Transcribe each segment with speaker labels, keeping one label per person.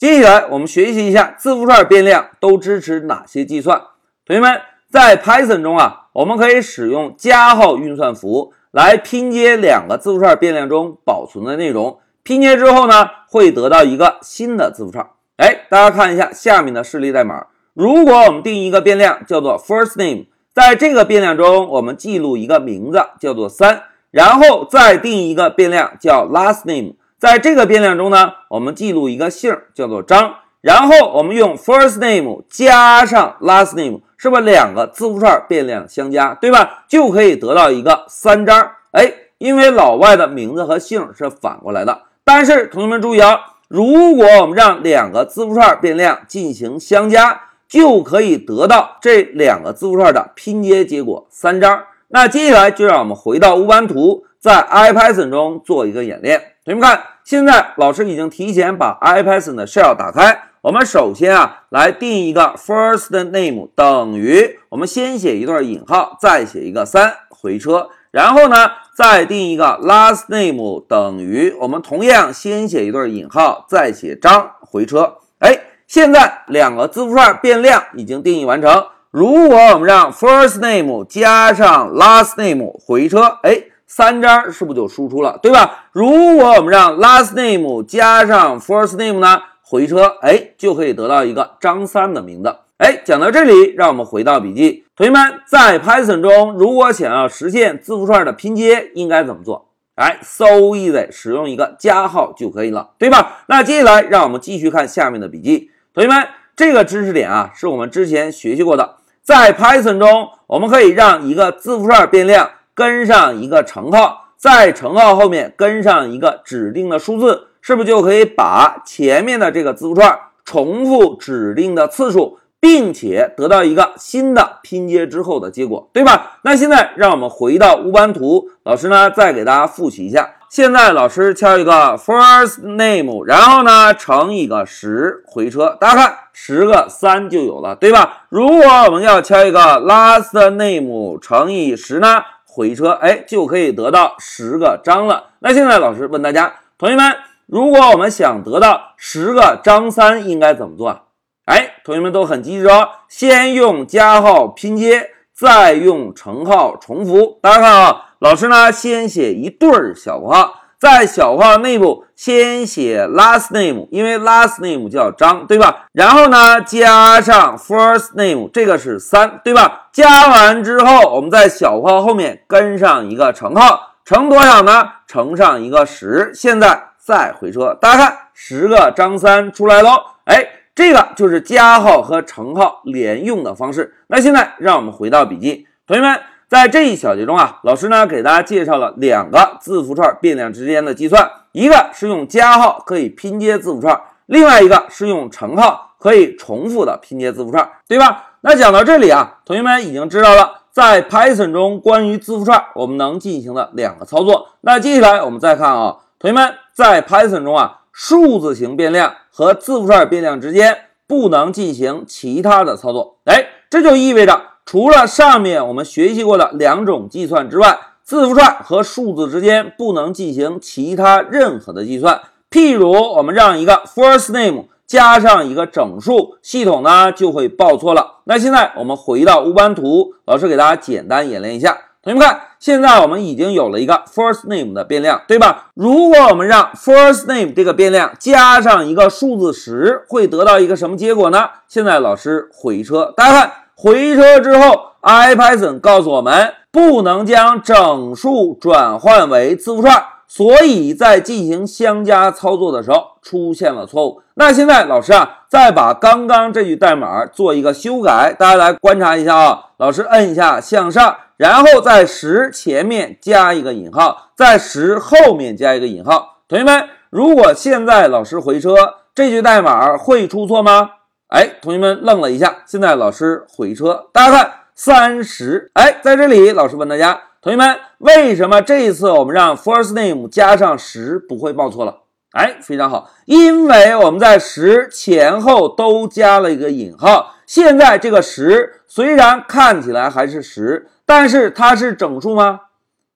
Speaker 1: 接下来我们学习一下字符串变量都支持哪些计算。同学们，在 Python 中啊，我们可以使用加号运算符来拼接两个字符串变量中保存的内容。拼接之后呢，会得到一个新的字符串。哎，大家看一下下面的示例代码。如果我们定一个变量叫做 first name，在这个变量中，我们记录一个名字叫做三，然后再定一个变量叫 last name，在这个变量中呢，我们记录一个姓叫做张，然后我们用 first name 加上 last name，是不是两个字符串变量相加，对吧？就可以得到一个三张。哎，因为老外的名字和姓是反过来的。但是同学们注意啊，如果我们让两个字符串变量进行相加，就可以得到这两个字符串的拼接结果三张。那接下来就让我们回到乌班图，在 IPython 中做一个演练。同学们看，现在老师已经提前把 IPython 的 shell 打开。我们首先啊，来定一个 first name 等于，我们先写一段引号，再写一个三回车。然后呢，再定一个 last name 等于，我们同样先写一段引号，再写张回车。哎，现在两个字符串变量已经定义完成。如果我们让 first name 加上 last name 回车，哎，三张是不是就输出了，对吧？如果我们让 last name 加上 first name 呢，回车，哎，就可以得到一个张三的名字。哎，讲到这里，让我们回到笔记。同学们，在 Python 中，如果想要实现字符串的拼接，应该怎么做？哎，so easy，使用一个加号就可以了，对吧？那接下来，让我们继续看下面的笔记。同学们，这个知识点啊，是我们之前学习过的。在 Python 中，我们可以让一个字符串变量跟上一个乘号，在乘号后面跟上一个指定的数字，是不是就可以把前面的这个字符串重复指定的次数？并且得到一个新的拼接之后的结果，对吧？那现在让我们回到乌班图，老师呢再给大家复习一下。现在老师敲一个 first name，然后呢乘一个十回车，大家看十个三就有了，对吧？如果我们要敲一个 last name 乘以十呢回车，哎，就可以得到十个张了。那现在老师问大家，同学们，如果我们想得到十个张三，应该怎么做？哎，同学们都很机智哦，先用加号拼接，再用乘号重复。大家看啊，老师呢先写一对儿小括号，在小括号内部先写 last name，因为 last name 叫张，对吧？然后呢加上 first name，这个是三，对吧？加完之后，我们在小括号后面跟上一个乘号，乘多少呢？乘上一个十。现在再回车，大家看十个张三出来喽，哎。这个就是加号和乘号连用的方式。那现在让我们回到笔记，同学们，在这一小节中啊，老师呢给大家介绍了两个字符串变量之间的计算，一个是用加号可以拼接字符串，另外一个是用乘号可以重复的拼接字符串，对吧？那讲到这里啊，同学们已经知道了在 Python 中关于字符串我们能进行的两个操作。那接下来我们再看啊，同学们在 Python 中啊。数字型变量和字符串变量之间不能进行其他的操作，哎，这就意味着除了上面我们学习过的两种计算之外，字符串和数字之间不能进行其他任何的计算。譬如我们让一个 first name 加上一个整数，系统呢就会报错了。那现在我们回到乌班图，老师给大家简单演练一下。同学们看，现在我们已经有了一个 first name 的变量，对吧？如果我们让 first name 这个变量加上一个数字十，会得到一个什么结果呢？现在老师回车，大家看回车之后，IPython 告诉我们不能将整数转换为字符串。所以在进行相加操作的时候出现了错误。那现在老师啊，再把刚刚这句代码做一个修改，大家来观察一下啊。老师摁一下向上，然后在十前面加一个引号，在十后面加一个引号。同学们，如果现在老师回车，这句代码会出错吗？哎，同学们愣了一下。现在老师回车，大家看三十。哎，在这里老师问大家。同学们，为什么这一次我们让 first name 加上十不会报错了？哎，非常好，因为我们在十前后都加了一个引号。现在这个十虽然看起来还是十，但是它是整数吗？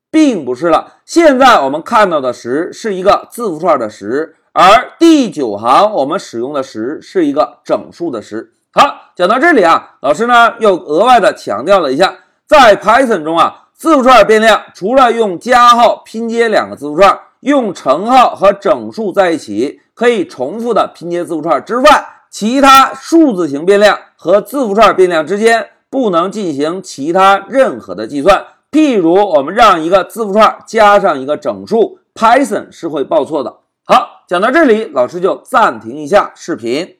Speaker 1: 并不是了。现在我们看到的十是一个字符串的十，而第九行我们使用的十是一个整数的十。好，讲到这里啊，老师呢又额外的强调了一下，在 Python 中啊，字符串变量除了用加号拼接两个字符串，用乘号和整数在一起可以重复的拼接字符串之外，其他数字型变量和字符串变量之间不能进行其他任何的计算。譬如我们让一个字符串加上一个整数，Python 是会报错的。好，讲到这里，老师就暂停一下视频。